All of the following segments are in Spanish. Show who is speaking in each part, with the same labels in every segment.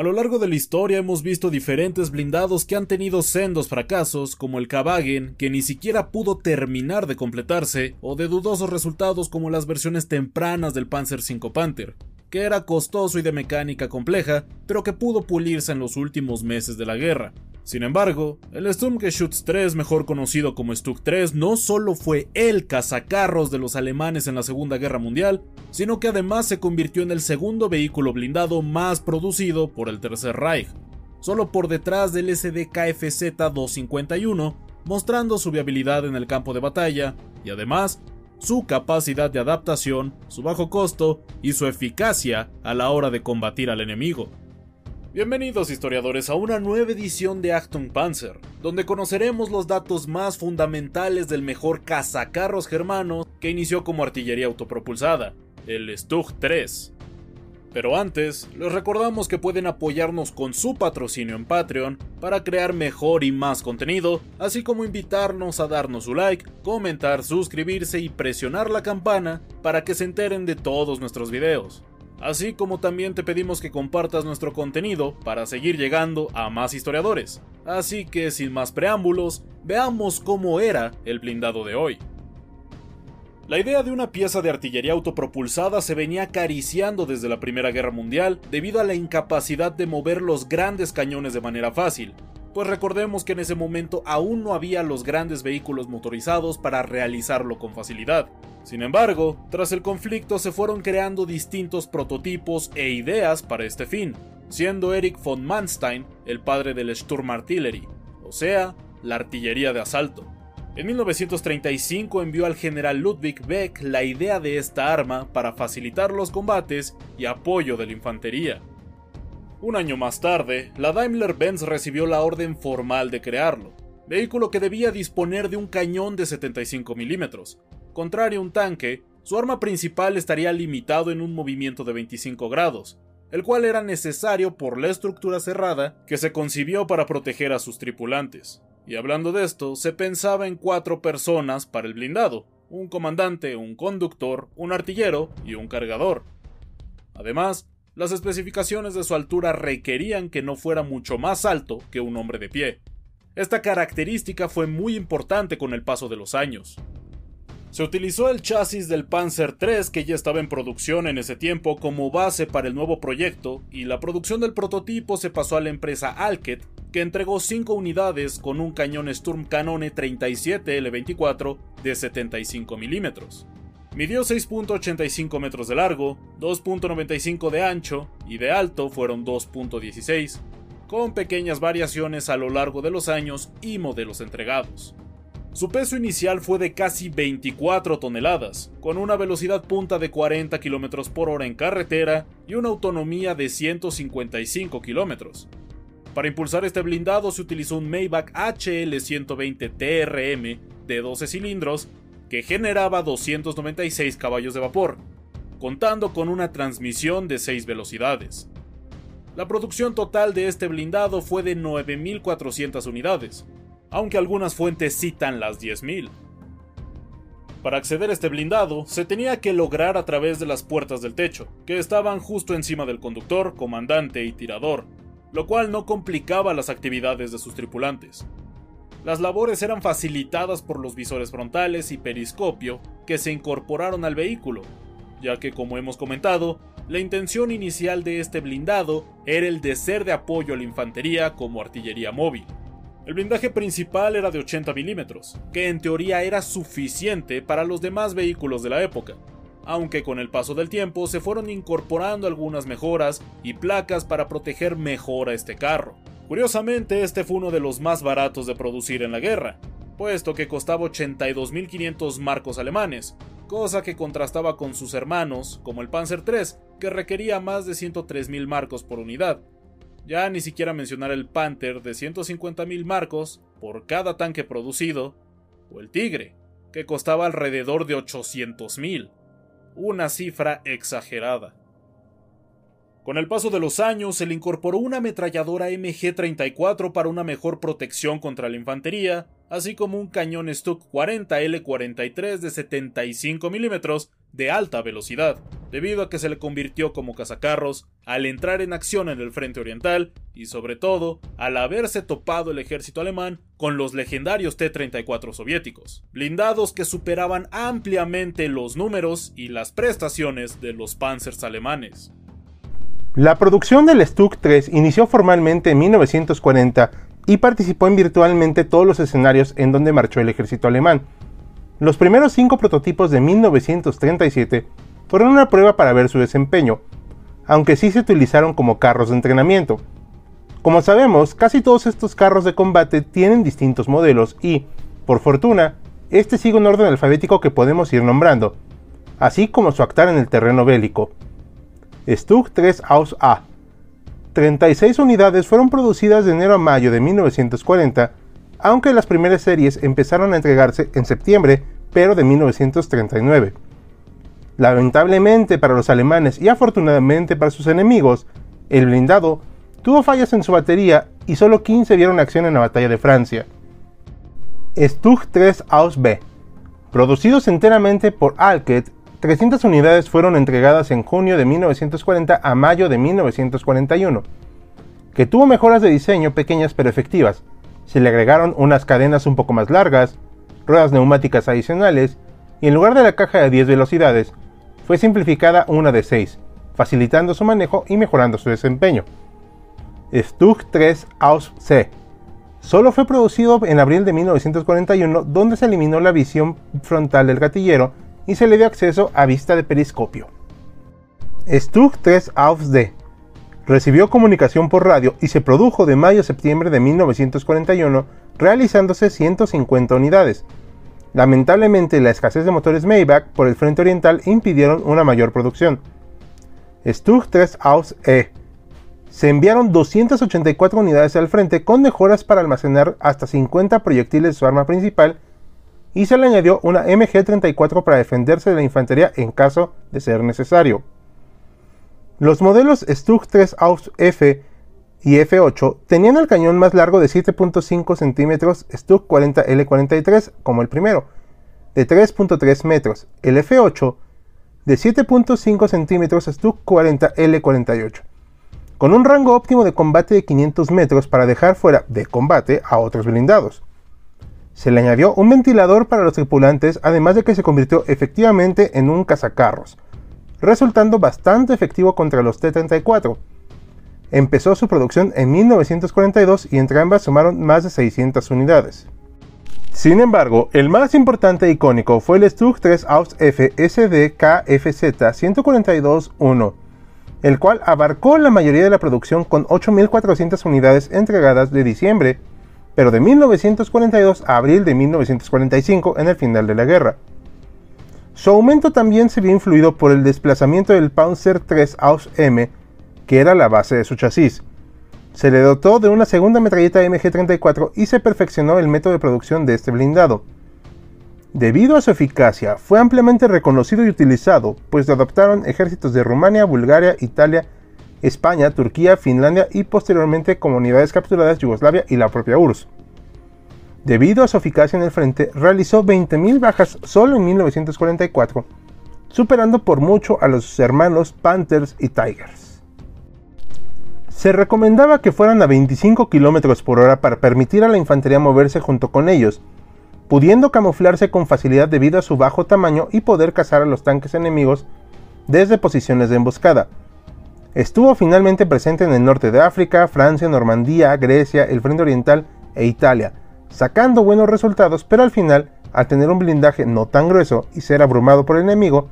Speaker 1: A lo largo de la historia hemos visto diferentes blindados que han tenido sendos fracasos, como el Kabagen, que ni siquiera pudo terminar de completarse, o de dudosos resultados como las versiones tempranas del Panzer V Panther, que era costoso y de mecánica compleja, pero que pudo pulirse en los últimos meses de la guerra. Sin embargo, el Sturmgeschütz 3, mejor conocido como Stuck 3, no solo fue el cazacarros de los alemanes en la Segunda Guerra Mundial, sino que además se convirtió en el segundo vehículo blindado más producido por el Tercer Reich, solo por detrás del SDKFZ 251, mostrando su viabilidad en el campo de batalla y además su capacidad de adaptación, su bajo costo y su eficacia a la hora de combatir al enemigo. Bienvenidos historiadores a una nueva edición de Achtung Panzer, donde conoceremos los datos más fundamentales del mejor cazacarros germano que inició como artillería autopropulsada, el Stug 3. Pero antes, les recordamos que pueden apoyarnos con su patrocinio en Patreon para crear mejor y más contenido, así como invitarnos a darnos su like, comentar, suscribirse y presionar la campana para que se enteren de todos nuestros videos así como también te pedimos que compartas nuestro contenido para seguir llegando a más historiadores. Así que sin más preámbulos, veamos cómo era el blindado de hoy. La idea de una pieza de artillería autopropulsada se venía acariciando desde la Primera Guerra Mundial debido a la incapacidad de mover los grandes cañones de manera fácil, pues recordemos que en ese momento aún no había los grandes vehículos motorizados para realizarlo con facilidad. Sin embargo, tras el conflicto se fueron creando distintos prototipos e ideas para este fin, siendo Erich von Manstein el padre del Sturmartillerie, o sea, la artillería de asalto. En 1935 envió al general Ludwig Beck la idea de esta arma para facilitar los combates y apoyo de la infantería. Un año más tarde, la Daimler-Benz recibió la orden formal de crearlo, vehículo que debía disponer de un cañón de 75 milímetros. Contrario a un tanque, su arma principal estaría limitado en un movimiento de 25 grados, el cual era necesario por la estructura cerrada que se concibió para proteger a sus tripulantes. Y hablando de esto, se pensaba en cuatro personas para el blindado, un comandante, un conductor, un artillero y un cargador. Además, las especificaciones de su altura requerían que no fuera mucho más alto que un hombre de pie. Esta característica fue muy importante con el paso de los años. Se utilizó el chasis del Panzer III que ya estaba en producción en ese tiempo como base para el nuevo proyecto y la producción del prototipo se pasó a la empresa Alket que entregó 5 unidades con un cañón Sturm Canone 37 L24 de 75 milímetros. Midió 6.85 metros de largo, 2.95 de ancho y de alto fueron 2.16, con pequeñas variaciones a lo largo de los años y modelos entregados. Su peso inicial fue de casi 24 toneladas, con una velocidad punta de 40 km por hora en carretera y una autonomía de 155 km. Para impulsar este blindado se utilizó un Maybach HL120 TRM de 12 cilindros que generaba 296 caballos de vapor, contando con una transmisión de 6 velocidades. La producción total de este blindado fue de 9.400 unidades, aunque algunas fuentes citan las 10.000. Para acceder a este blindado, se tenía que lograr a través de las puertas del techo, que estaban justo encima del conductor, comandante y tirador, lo cual no complicaba las actividades de sus tripulantes. Las labores eran facilitadas por los visores frontales y periscopio que se incorporaron al vehículo, ya que como hemos comentado, la intención inicial de este blindado era el de ser de apoyo a la infantería como artillería móvil. El blindaje principal era de 80 milímetros, que en teoría era suficiente para los demás vehículos de la época, aunque con el paso del tiempo se fueron incorporando algunas mejoras y placas para proteger mejor a este carro. Curiosamente, este fue uno de los más baratos de producir en la guerra, puesto que costaba 82.500 marcos alemanes, cosa que contrastaba con sus hermanos, como el Panzer III, que requería más de 103.000 marcos por unidad. Ya ni siquiera mencionar el Panther de 150.000 marcos por cada tanque producido, o el Tigre, que costaba alrededor de 800.000, una cifra exagerada. Con el paso de los años se le incorporó una ametralladora MG-34 para una mejor protección contra la infantería, así como un cañón Stuck 40 L-43 de 75 milímetros de alta velocidad, debido a que se le convirtió como cazacarros al entrar en acción en el frente oriental y sobre todo al haberse topado el ejército alemán con los legendarios T-34 soviéticos, blindados que superaban ampliamente los números y las prestaciones de los panzers alemanes.
Speaker 2: La producción del Stuck 3 inició formalmente en 1940 y participó en virtualmente todos los escenarios en donde marchó el ejército alemán. Los primeros cinco prototipos de 1937 fueron una prueba para ver su desempeño, aunque sí se utilizaron como carros de entrenamiento. Como sabemos, casi todos estos carros de combate tienen distintos modelos y, por fortuna, este sigue un orden alfabético que podemos ir nombrando, así como su actar en el terreno bélico. Stug 3 Aus A. 36 unidades fueron producidas de enero a mayo de 1940, aunque las primeras series empezaron a entregarse en septiembre, pero de 1939. Lamentablemente para los alemanes y afortunadamente para sus enemigos, el blindado tuvo fallas en su batería y solo 15 vieron acción en la batalla de Francia. Stug 3 Aus B. Producidos enteramente por Alket 300 unidades fueron entregadas en junio de 1940 a mayo de 1941, que tuvo mejoras de diseño pequeñas pero efectivas. Se le agregaron unas cadenas un poco más largas, ruedas neumáticas adicionales, y en lugar de la caja de 10 velocidades, fue simplificada una de 6, facilitando su manejo y mejorando su desempeño. Stug 3 Aus C. Solo fue producido en abril de 1941, donde se eliminó la visión frontal del gatillero y se le dio acceso a vista de periscopio. Stug 3 Aus D recibió comunicación por radio y se produjo de mayo a septiembre de 1941, realizándose 150 unidades. Lamentablemente, la escasez de motores Maybach por el frente oriental impidieron una mayor producción. Stug 3 Aus E se enviaron 284 unidades al frente con mejoras para almacenar hasta 50 proyectiles de su arma principal y se le añadió una MG-34 para defenderse de la infantería en caso de ser necesario. Los modelos Stug 3 Aus F y F8 tenían el cañón más largo de 7.5 centímetros Stug 40L43 como el primero, de 3.3 metros, el F8 de 7.5 centímetros Stug 40L48, con un rango óptimo de combate de 500 metros para dejar fuera de combate a otros blindados. Se le añadió un ventilador para los tripulantes, además de que se convirtió efectivamente en un cazacarros, resultando bastante efectivo contra los T-34. Empezó su producción en 1942 y entre ambas sumaron más de 600 unidades. Sin embargo, el más importante e icónico fue el Stug 3 Aus F SDKFZ 142-1, el cual abarcó la mayoría de la producción con 8.400 unidades entregadas de diciembre pero de 1942 a abril de 1945 en el final de la guerra. Su aumento también se vio influido por el desplazamiento del Panzer III Aus M, que era la base de su chasis. Se le dotó de una segunda metralleta MG-34 y se perfeccionó el método de producción de este blindado. Debido a su eficacia, fue ampliamente reconocido y utilizado, pues lo adoptaron ejércitos de Rumania, Bulgaria, Italia España, Turquía, Finlandia y posteriormente comunidades capturadas Yugoslavia y la propia URSS. Debido a su eficacia en el frente, realizó 20.000 bajas solo en 1944, superando por mucho a los hermanos Panthers y Tigers. Se recomendaba que fueran a 25 km por hora para permitir a la infantería moverse junto con ellos, pudiendo camuflarse con facilidad debido a su bajo tamaño y poder cazar a los tanques enemigos desde posiciones de emboscada, Estuvo finalmente presente en el norte de África, Francia, Normandía, Grecia, el Frente Oriental e Italia, sacando buenos resultados, pero al final, al tener un blindaje no tan grueso y ser abrumado por el enemigo,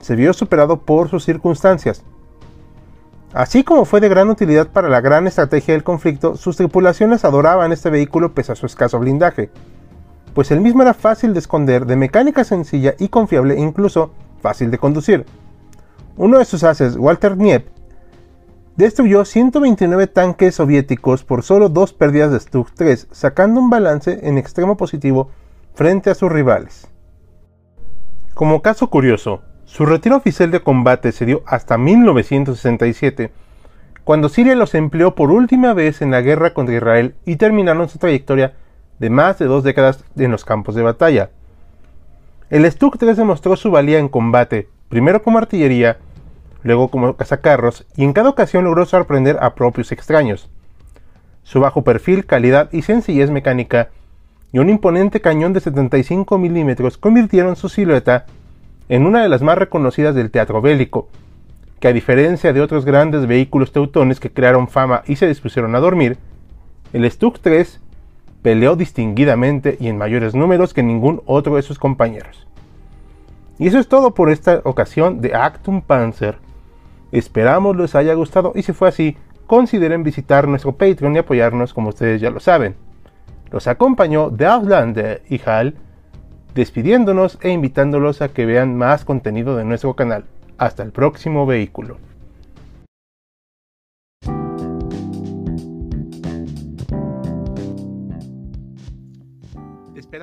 Speaker 2: se vio superado por sus circunstancias. Así como fue de gran utilidad para la gran estrategia del conflicto, sus tripulaciones adoraban este vehículo pese a su escaso blindaje, pues el mismo era fácil de esconder, de mecánica sencilla y confiable e incluso fácil de conducir. Uno de sus haces, Walter Niep, destruyó 129 tanques soviéticos por solo dos pérdidas de Stug 3, sacando un balance en extremo positivo frente a sus rivales. Como caso curioso, su retiro oficial de combate se dio hasta 1967, cuando Siria los empleó por última vez en la guerra contra Israel y terminaron su trayectoria de más de dos décadas en los campos de batalla. El Stuck 3 demostró su valía en combate, primero como artillería, luego como cazacarros, y en cada ocasión logró sorprender a propios extraños. Su bajo perfil, calidad y sencillez mecánica y un imponente cañón de 75 milímetros convirtieron su silueta en una de las más reconocidas del teatro bélico, que a diferencia de otros grandes vehículos teutones que crearon fama y se dispusieron a dormir, el Stuck 3 peleó distinguidamente y en mayores números que ningún otro de sus compañeros. Y eso es todo por esta ocasión de Actum Panzer. Esperamos les haya gustado y si fue así, consideren visitar nuestro Patreon y apoyarnos como ustedes ya lo saben. Los acompañó The Outlander y Hal, despidiéndonos e invitándolos a que vean más contenido de nuestro canal. Hasta el próximo vehículo.